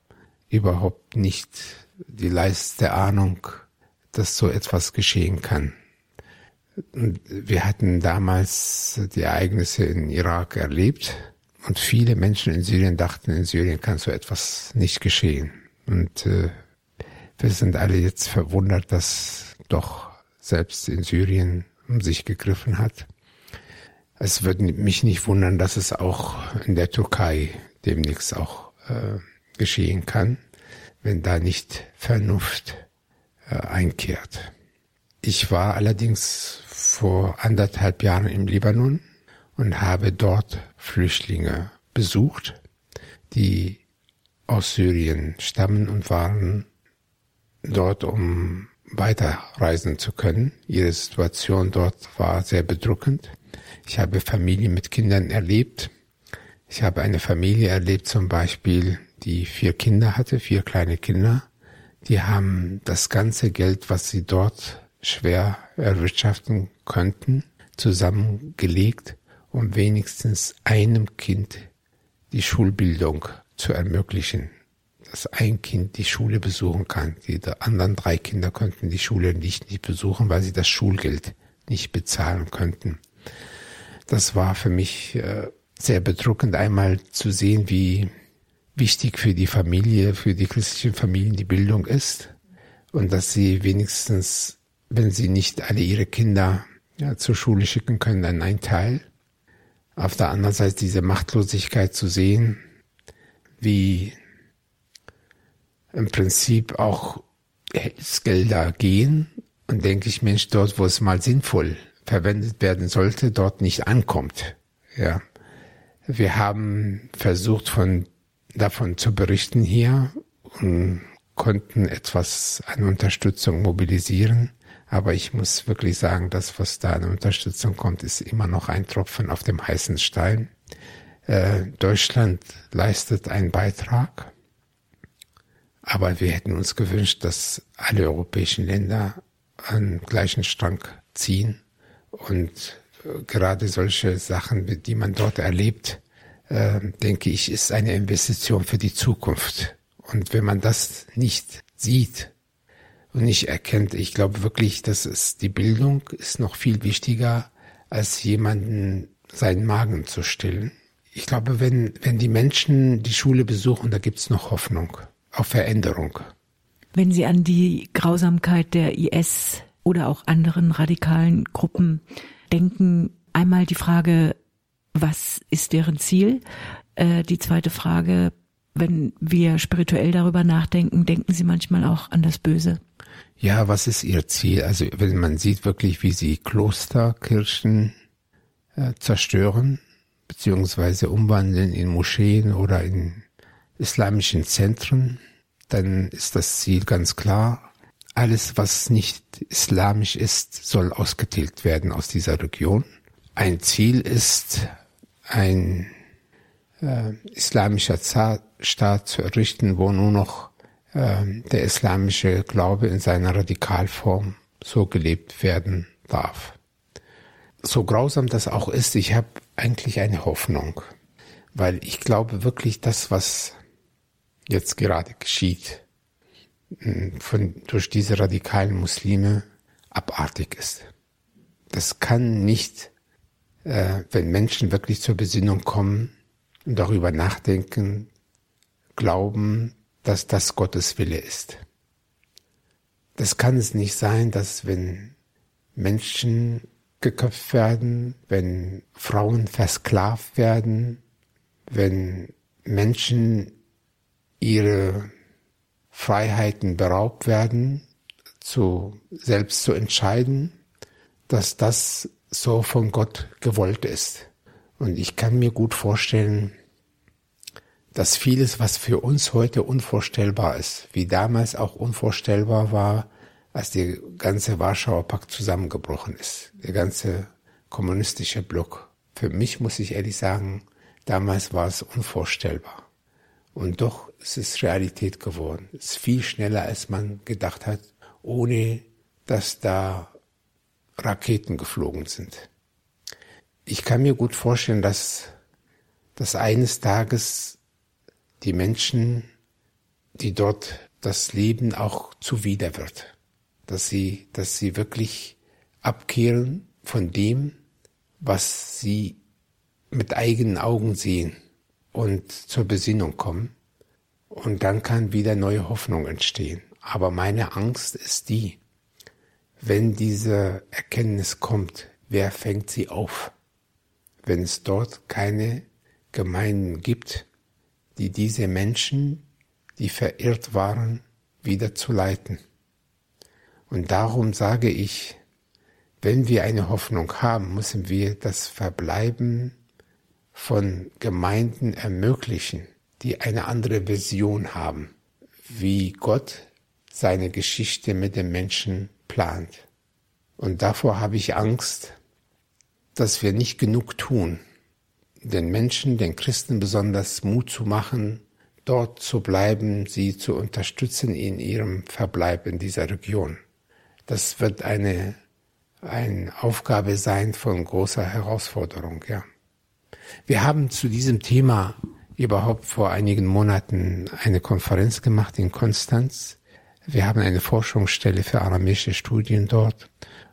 B: überhaupt nicht die leiste Ahnung, dass so etwas geschehen kann. Und wir hatten damals die Ereignisse in Irak erlebt und viele Menschen in Syrien dachten, in Syrien kann so etwas nicht geschehen. Und äh, wir sind alle jetzt verwundert, dass doch selbst in Syrien um sich gegriffen hat. Es würde mich nicht wundern, dass es auch in der Türkei demnächst auch äh, geschehen kann, wenn da nicht Vernunft einkehrt. Ich war allerdings vor anderthalb Jahren im Libanon und habe dort Flüchtlinge besucht, die aus Syrien stammen und waren dort, um weiterreisen zu können. Ihre Situation dort war sehr bedrückend. Ich habe Familien mit Kindern erlebt. Ich habe eine Familie erlebt zum Beispiel, die vier Kinder hatte, vier kleine Kinder. Die haben das ganze Geld, was sie dort schwer erwirtschaften könnten, zusammengelegt, um wenigstens einem Kind die Schulbildung zu ermöglichen. dass ein Kind die Schule besuchen kann. Die anderen drei Kinder konnten die Schule nicht, nicht besuchen, weil sie das Schulgeld nicht bezahlen könnten. Das war für mich äh, sehr bedrückend, einmal zu sehen, wie wichtig für die Familie, für die christlichen Familien die Bildung ist und dass sie wenigstens, wenn sie nicht alle ihre Kinder ja, zur Schule schicken können, dann ein Teil. Auf der anderen Seite diese Machtlosigkeit zu sehen, wie im Prinzip auch Hilfsgelder gehen und denke ich, Mensch, dort, wo es mal sinnvoll verwendet werden sollte, dort nicht ankommt. Ja. Wir haben versucht, von, davon zu berichten hier und konnten etwas an Unterstützung mobilisieren. Aber ich muss wirklich sagen, das, was da an Unterstützung kommt, ist immer noch ein Tropfen auf dem heißen Stein. Äh, Deutschland leistet einen Beitrag. Aber wir hätten uns gewünscht, dass alle europäischen Länder an gleichen Strang ziehen und äh, gerade solche Sachen, die man dort erlebt, äh, denke ich, ist eine Investition für die Zukunft. Und wenn man das nicht sieht und nicht erkennt, ich glaube wirklich, dass es die Bildung ist noch viel wichtiger, als jemanden seinen Magen zu stillen. Ich glaube, wenn, wenn die Menschen die Schule besuchen, da gibt's noch Hoffnung auf Veränderung.
C: Wenn Sie an die Grausamkeit der IS oder auch anderen radikalen Gruppen denken, einmal die Frage, was ist deren Ziel? Äh, die zweite Frage, wenn wir spirituell darüber nachdenken, denken Sie manchmal auch an das Böse?
B: Ja, was ist Ihr Ziel? Also wenn man sieht wirklich, wie Sie Klosterkirchen äh, zerstören, beziehungsweise umwandeln in Moscheen oder in islamischen Zentren, dann ist das Ziel ganz klar. Alles, was nicht islamisch ist, soll ausgetilgt werden aus dieser Region. Ein Ziel ist, ein äh, islamischer Staat zu errichten, wo nur noch äh, der islamische Glaube in seiner Radikalform so gelebt werden darf. So grausam das auch ist, ich habe eigentlich eine Hoffnung, weil ich glaube wirklich, das, was jetzt gerade geschieht, von, durch diese radikalen Muslime abartig ist. Das kann nicht, äh, wenn Menschen wirklich zur Besinnung kommen und darüber nachdenken, glauben, dass das Gottes Wille ist. Das kann es nicht sein, dass wenn Menschen geköpft werden, wenn Frauen versklavt werden, wenn Menschen ihre Freiheiten beraubt werden, zu, selbst zu entscheiden, dass das so von Gott gewollt ist. Und ich kann mir gut vorstellen, dass vieles, was für uns heute unvorstellbar ist, wie damals auch unvorstellbar war, als der ganze Warschauer Pakt zusammengebrochen ist, der ganze kommunistische Block. Für mich muss ich ehrlich sagen, damals war es unvorstellbar. Und doch ist es Realität geworden. Es ist viel schneller, als man gedacht hat, ohne dass da Raketen geflogen sind. Ich kann mir gut vorstellen, dass, dass eines Tages die Menschen, die dort das Leben auch zuwider wird. Dass sie, dass sie wirklich abkehren von dem, was sie mit eigenen Augen sehen und zur Besinnung kommen. Und dann kann wieder neue Hoffnung entstehen. Aber meine Angst ist die, wenn diese Erkenntnis kommt, wer fängt sie auf? Wenn es dort keine Gemeinden gibt, die diese Menschen, die verirrt waren, wieder zu leiten. Und darum sage ich, wenn wir eine Hoffnung haben, müssen wir das Verbleiben von Gemeinden ermöglichen, die eine andere Vision haben, wie Gott seine Geschichte mit den Menschen plant. Und davor habe ich Angst, dass wir nicht genug tun, den Menschen, den Christen besonders Mut zu machen, dort zu bleiben, sie zu unterstützen in ihrem Verbleib in dieser Region. Das wird eine, eine Aufgabe sein von großer Herausforderung, ja. Wir haben zu diesem Thema überhaupt vor einigen Monaten eine Konferenz gemacht in Konstanz. Wir haben eine Forschungsstelle für aramäische Studien dort.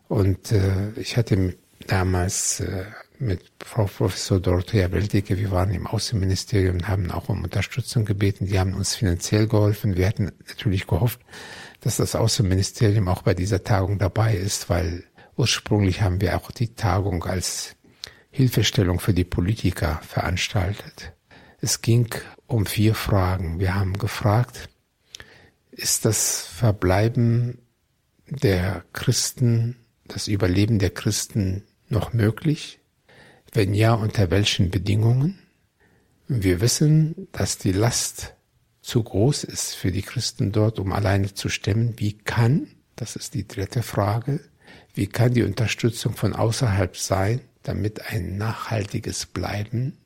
B: Und äh, ich hatte damals äh, mit Frau Professor Dorothea Weltecke, wir waren im Außenministerium und haben auch um Unterstützung gebeten. Die haben uns finanziell geholfen. Wir hatten natürlich gehofft, dass das Außenministerium auch bei dieser Tagung dabei ist, weil ursprünglich haben wir auch die Tagung als Hilfestellung für die Politiker veranstaltet. Es ging um vier Fragen. Wir haben gefragt, ist das Verbleiben der Christen, das Überleben der Christen noch möglich? Wenn ja, unter welchen Bedingungen? Wir wissen, dass die Last zu groß ist für die Christen dort, um alleine zu stemmen. Wie kann, das ist die dritte Frage, wie kann die Unterstützung von außerhalb sein, damit ein nachhaltiges Bleiben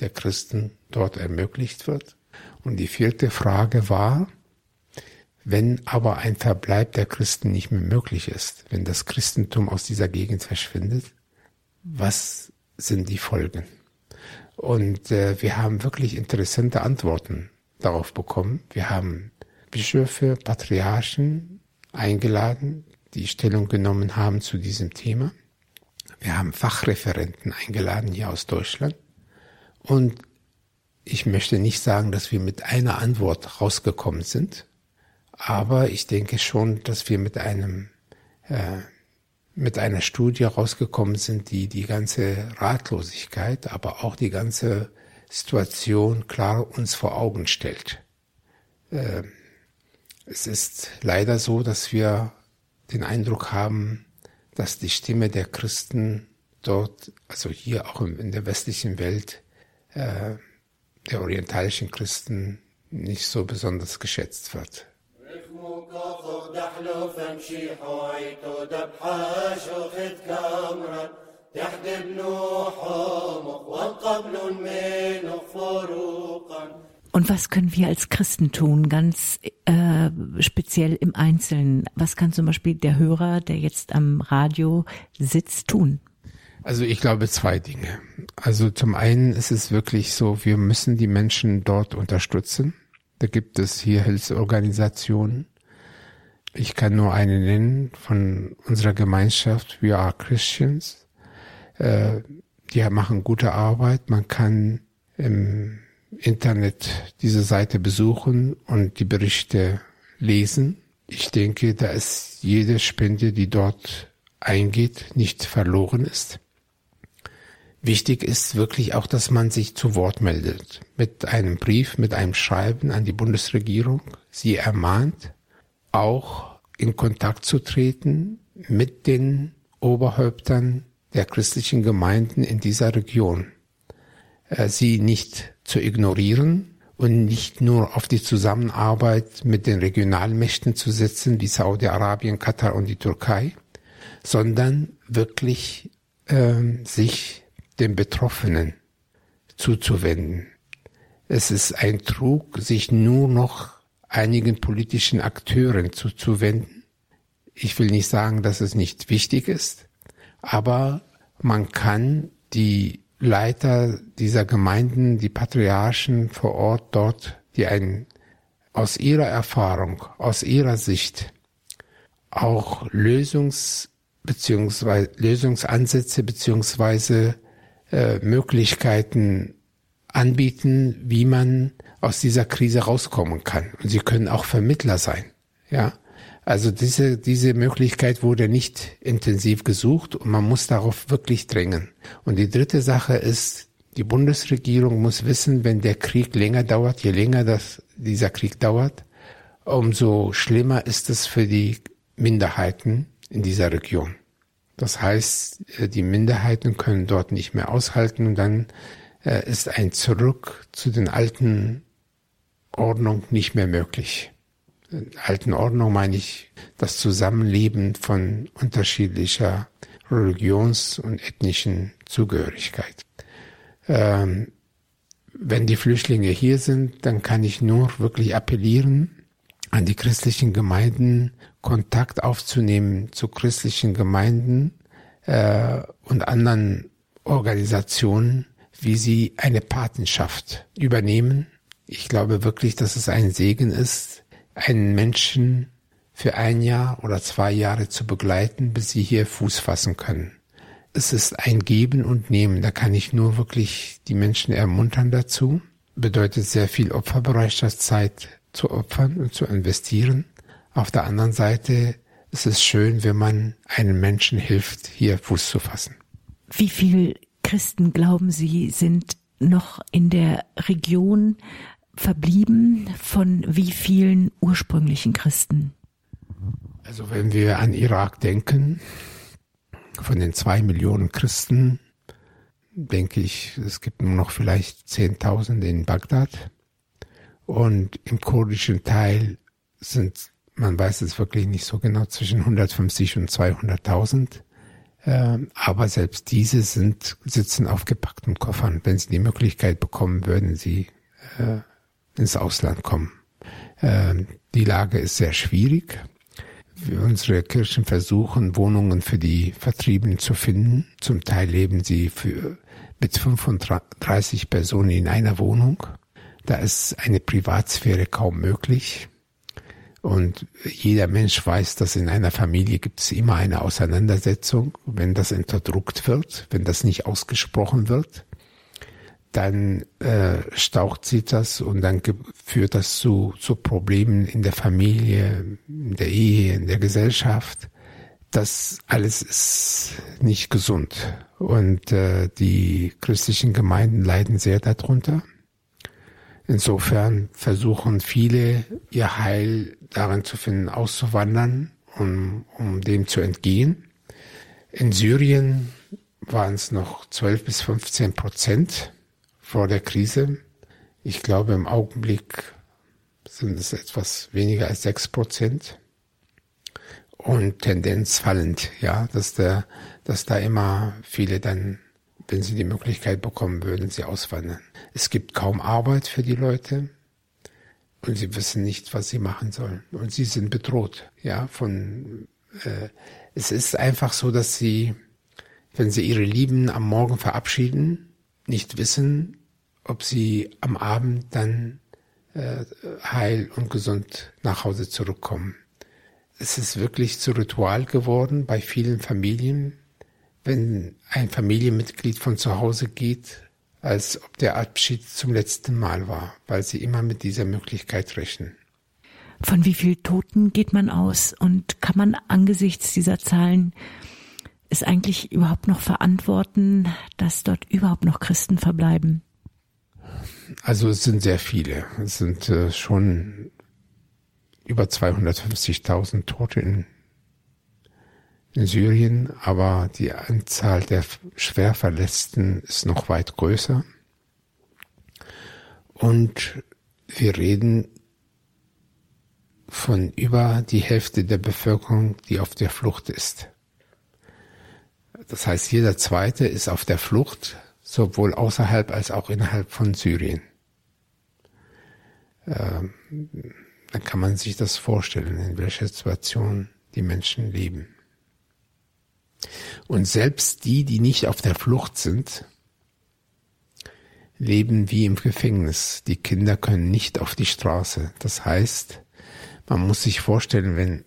B: der Christen dort ermöglicht wird? Und die vierte Frage war, wenn aber ein Verbleib der Christen nicht mehr möglich ist, wenn das Christentum aus dieser Gegend verschwindet, was sind die Folgen? Und äh, wir haben wirklich interessante Antworten darauf bekommen. Wir haben Bischöfe, Patriarchen eingeladen, die Stellung genommen haben zu diesem Thema. Wir haben Fachreferenten eingeladen hier aus Deutschland. Und ich möchte nicht sagen, dass wir mit einer Antwort rausgekommen sind, aber ich denke schon, dass wir mit einem äh, mit einer Studie rausgekommen sind, die die ganze Ratlosigkeit, aber auch die ganze Situation klar uns vor Augen stellt. Äh, es ist leider so, dass wir den Eindruck haben, dass die Stimme der Christen dort, also hier auch in der westlichen Welt, äh, der orientalischen Christen nicht so besonders geschätzt wird.
C: Und was können wir als Christen tun, ganz äh, speziell im Einzelnen? Was kann zum Beispiel der Hörer, der jetzt am Radio sitzt, tun?
B: Also ich glaube zwei Dinge. Also zum einen ist es wirklich so, wir müssen die Menschen dort unterstützen. Da gibt es hier Hilfsorganisationen. Ich kann nur eine nennen von unserer Gemeinschaft We Are Christians. Äh, die machen gute Arbeit. Man kann im Internet diese Seite besuchen und die Berichte lesen. Ich denke, da ist jede Spende, die dort eingeht, nicht verloren ist. Wichtig ist wirklich auch, dass man sich zu Wort meldet. Mit einem Brief, mit einem Schreiben an die Bundesregierung. Sie ermahnt, auch in Kontakt zu treten mit den Oberhäuptern der christlichen Gemeinden in dieser Region. Äh, sie nicht zu ignorieren und nicht nur auf die Zusammenarbeit mit den Regionalmächten zu setzen, wie Saudi-Arabien, Katar und die Türkei, sondern wirklich äh, sich den Betroffenen zuzuwenden. Es ist ein Trug, sich nur noch einigen politischen Akteuren zuzuwenden. Ich will nicht sagen, dass es nicht wichtig ist, aber man kann die Leiter dieser Gemeinden, die Patriarchen vor Ort dort, die einen aus ihrer Erfahrung, aus ihrer Sicht auch Lösungs beziehungsweise Lösungsansätze beziehungsweise äh, Möglichkeiten anbieten, wie man aus dieser Krise rauskommen kann. Und sie können auch Vermittler sein. Ja. Also diese, diese Möglichkeit wurde nicht intensiv gesucht und man muss darauf wirklich drängen. Und die dritte Sache ist, die Bundesregierung muss wissen, wenn der Krieg länger dauert, je länger das, dieser Krieg dauert, umso schlimmer ist es für die Minderheiten in dieser Region. Das heißt, äh, die Minderheiten können dort nicht mehr aushalten und dann äh, ist ein Zurück zu den alten Ordnung nicht mehr möglich. In alten Ordnung meine ich das Zusammenleben von unterschiedlicher Religions- und ethnischen Zugehörigkeit. Ähm, wenn die Flüchtlinge hier sind, dann kann ich nur wirklich appellieren an die christlichen Gemeinden Kontakt aufzunehmen zu christlichen Gemeinden äh, und anderen Organisationen, wie sie eine Patenschaft übernehmen. Ich glaube wirklich, dass es ein Segen ist, einen Menschen für ein Jahr oder zwei Jahre zu begleiten, bis sie hier Fuß fassen können. Es ist ein Geben und Nehmen. Da kann ich nur wirklich die Menschen ermuntern dazu. Bedeutet sehr viel Opferbereitschaft, Zeit zu opfern und zu investieren. Auf der anderen Seite ist es schön, wenn man einem Menschen hilft, hier Fuß zu fassen.
C: Wie viel Christen glauben Sie sind noch in der Region verblieben von wie vielen ursprünglichen Christen?
B: Also wenn wir an Irak denken, von den zwei Millionen Christen, denke ich, es gibt nur noch vielleicht 10.000 in Bagdad. Und im kurdischen Teil sind, man weiß es wirklich nicht so genau, zwischen 150 und 200.000. Ähm, aber selbst diese sind, sitzen auf gepackten Koffern. Wenn sie die Möglichkeit bekommen, würden sie äh, ins Ausland kommen. Ähm, die Lage ist sehr schwierig. Unsere Kirchen versuchen, Wohnungen für die Vertriebenen zu finden. Zum Teil leben sie für, mit 35 Personen in einer Wohnung. Da ist eine Privatsphäre kaum möglich. Und jeder Mensch weiß, dass in einer Familie gibt es immer eine Auseinandersetzung. Wenn das unterdrückt wird, wenn das nicht ausgesprochen wird, dann äh, staucht sie das und dann führt das zu, zu Problemen in der Familie, in der Ehe, in der Gesellschaft. Das alles ist nicht gesund und äh, die christlichen Gemeinden leiden sehr darunter. Insofern versuchen viele ihr Heil darin zu finden, auszuwandern, um, um dem zu entgehen. In Syrien waren es noch 12 bis 15 Prozent vor der Krise. Ich glaube, im Augenblick sind es etwas weniger als sechs Prozent und Tendenz fallend, ja, dass der, dass da immer viele dann, wenn sie die Möglichkeit bekommen würden, sie auswandern. Es gibt kaum Arbeit für die Leute und sie wissen nicht, was sie machen sollen und sie sind bedroht, ja, von, äh, es ist einfach so, dass sie, wenn sie ihre Lieben am Morgen verabschieden, nicht wissen, ob sie am Abend dann äh, heil und gesund nach Hause zurückkommen. Es ist wirklich zu Ritual geworden bei vielen Familien, wenn ein Familienmitglied von zu Hause geht, als ob der Abschied zum letzten Mal war, weil sie immer mit dieser Möglichkeit rechnen.
C: Von wie viel Toten geht man aus und kann man angesichts dieser Zahlen es eigentlich überhaupt noch verantworten, dass dort überhaupt noch Christen verbleiben?
B: Also es sind sehr viele. Es sind äh, schon über 250.000 Tote in, in Syrien, aber die Anzahl der Schwerverletzten ist noch weit größer. Und wir reden von über die Hälfte der Bevölkerung, die auf der Flucht ist. Das heißt, jeder Zweite ist auf der Flucht sowohl außerhalb als auch innerhalb von Syrien. Ähm, dann kann man sich das vorstellen, in welcher Situation die Menschen leben. Und selbst die, die nicht auf der Flucht sind, leben wie im Gefängnis. Die Kinder können nicht auf die Straße. Das heißt, man muss sich vorstellen, wenn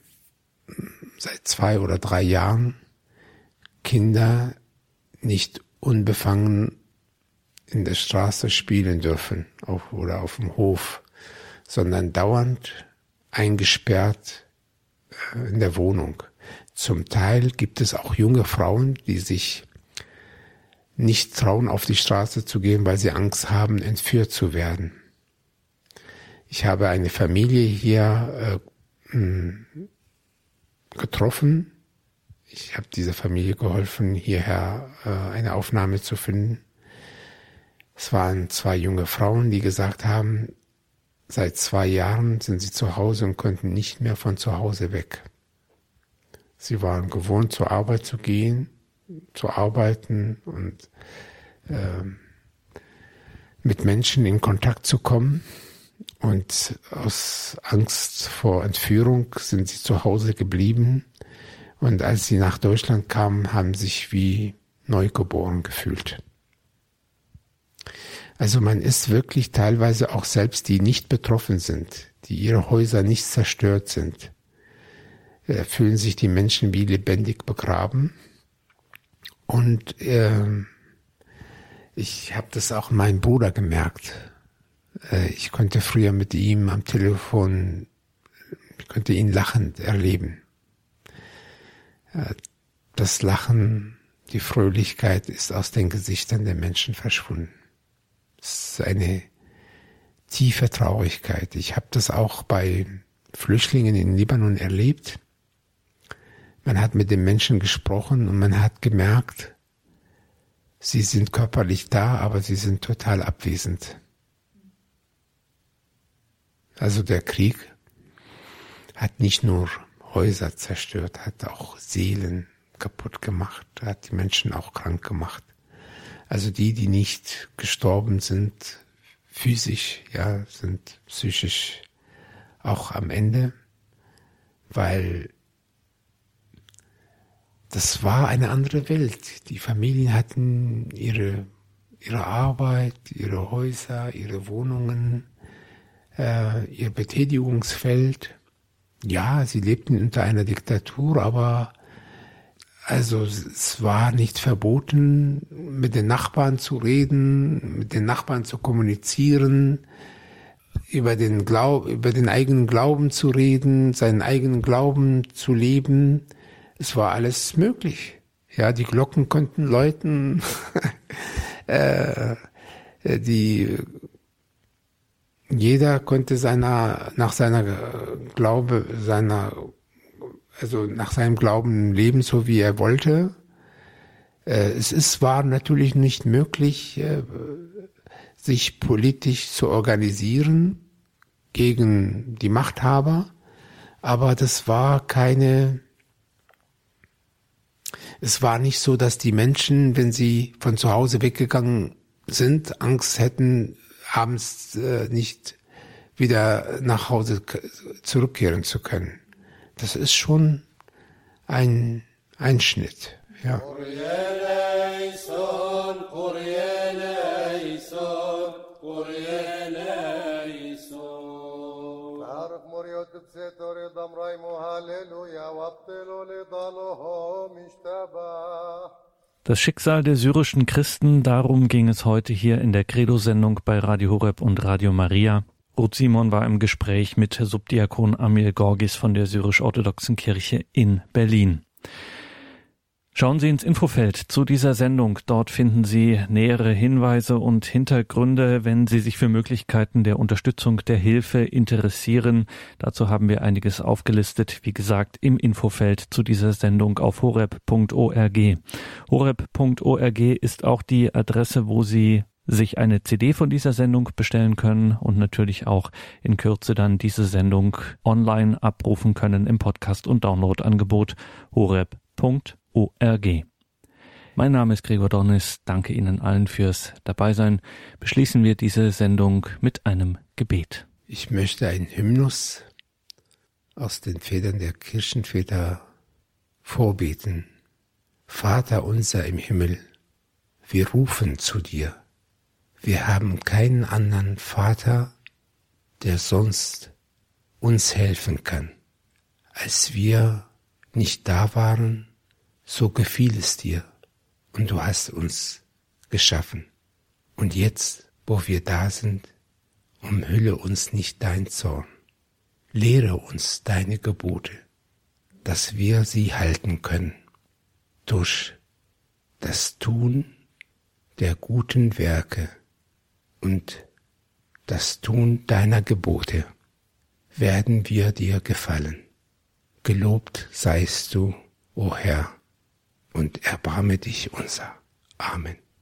B: seit zwei oder drei Jahren Kinder nicht unbefangen in der Straße spielen dürfen auf, oder auf dem Hof, sondern dauernd eingesperrt äh, in der Wohnung. Zum Teil gibt es auch junge Frauen, die sich nicht trauen, auf die Straße zu gehen, weil sie Angst haben, entführt zu werden. Ich habe eine Familie hier äh, getroffen, ich habe dieser Familie geholfen, hierher äh, eine Aufnahme zu finden. Es waren zwei junge Frauen, die gesagt haben, seit zwei Jahren sind sie zu Hause und konnten nicht mehr von zu Hause weg. Sie waren gewohnt, zur Arbeit zu gehen, zu arbeiten und äh, mit Menschen in Kontakt zu kommen. Und aus Angst vor Entführung sind sie zu Hause geblieben und als sie nach Deutschland kamen, haben sich wie neugeboren gefühlt. Also man ist wirklich teilweise auch selbst, die nicht betroffen sind, die ihre Häuser nicht zerstört sind, äh, fühlen sich die Menschen wie lebendig begraben. Und äh, ich habe das auch meinem Bruder gemerkt. Äh, ich konnte früher mit ihm am Telefon, ich konnte ihn lachend erleben. Äh, das Lachen, die Fröhlichkeit ist aus den Gesichtern der Menschen verschwunden. Es ist eine tiefe Traurigkeit. Ich habe das auch bei Flüchtlingen in Libanon erlebt. Man hat mit den Menschen gesprochen und man hat gemerkt, sie sind körperlich da, aber sie sind total abwesend. Also der Krieg hat nicht nur Häuser zerstört, hat auch Seelen kaputt gemacht, hat die Menschen auch krank gemacht. Also die, die nicht gestorben sind, physisch, ja, sind psychisch auch am Ende, weil das war eine andere Welt. Die Familien hatten ihre, ihre Arbeit, ihre Häuser, ihre Wohnungen, äh, ihr Betätigungsfeld. Ja, sie lebten unter einer Diktatur, aber also es war nicht verboten, mit den Nachbarn zu reden, mit den Nachbarn zu kommunizieren, über den Glaub, über den eigenen Glauben zu reden, seinen eigenen Glauben zu leben. Es war alles möglich. Ja, die Glocken konnten läuten, äh, die jeder konnte seiner nach seiner Glaube seiner also nach seinem Glauben leben, so wie er wollte. Äh, es ist, war natürlich nicht möglich, äh, sich politisch zu organisieren gegen die Machthaber, aber das war keine, es war nicht so, dass die Menschen, wenn sie von zu Hause weggegangen sind, Angst hätten, abends äh, nicht wieder nach Hause zurückkehren zu können das ist schon ein Einschnitt. Ja.
A: Das Schicksal der syrischen Christen, darum ging es heute hier in der Credo-Sendung bei Radio Horeb und Radio Maria. Ruth Simon war im Gespräch mit Subdiakon Amil Gorgis von der syrisch-orthodoxen Kirche in Berlin. Schauen Sie ins Infofeld zu dieser Sendung. Dort finden Sie nähere Hinweise und Hintergründe, wenn Sie sich für Möglichkeiten der Unterstützung der Hilfe interessieren. Dazu haben wir einiges aufgelistet, wie gesagt, im Infofeld zu dieser Sendung auf horeb.org. Horeb.org ist auch die Adresse, wo Sie sich eine CD von dieser Sendung bestellen können und natürlich auch in Kürze dann diese Sendung online abrufen können im Podcast- und Downloadangebot horeb.org. Mein Name ist Gregor Dornis. Danke Ihnen allen fürs Dabeisein. Beschließen wir diese Sendung mit einem Gebet.
B: Ich möchte einen Hymnus aus den Federn der Kirchenväter vorbeten. Vater unser im Himmel, wir rufen zu dir wir haben keinen anderen Vater, der sonst uns helfen kann. Als wir nicht da waren, so gefiel es dir und du hast uns geschaffen. Und jetzt, wo wir da sind, umhülle uns nicht dein Zorn. Lehre uns deine Gebote, dass wir sie halten können durch das Tun der guten Werke und das Tun deiner Gebote werden wir dir gefallen. Gelobt seist du, o Herr, und erbarme dich unser. Amen.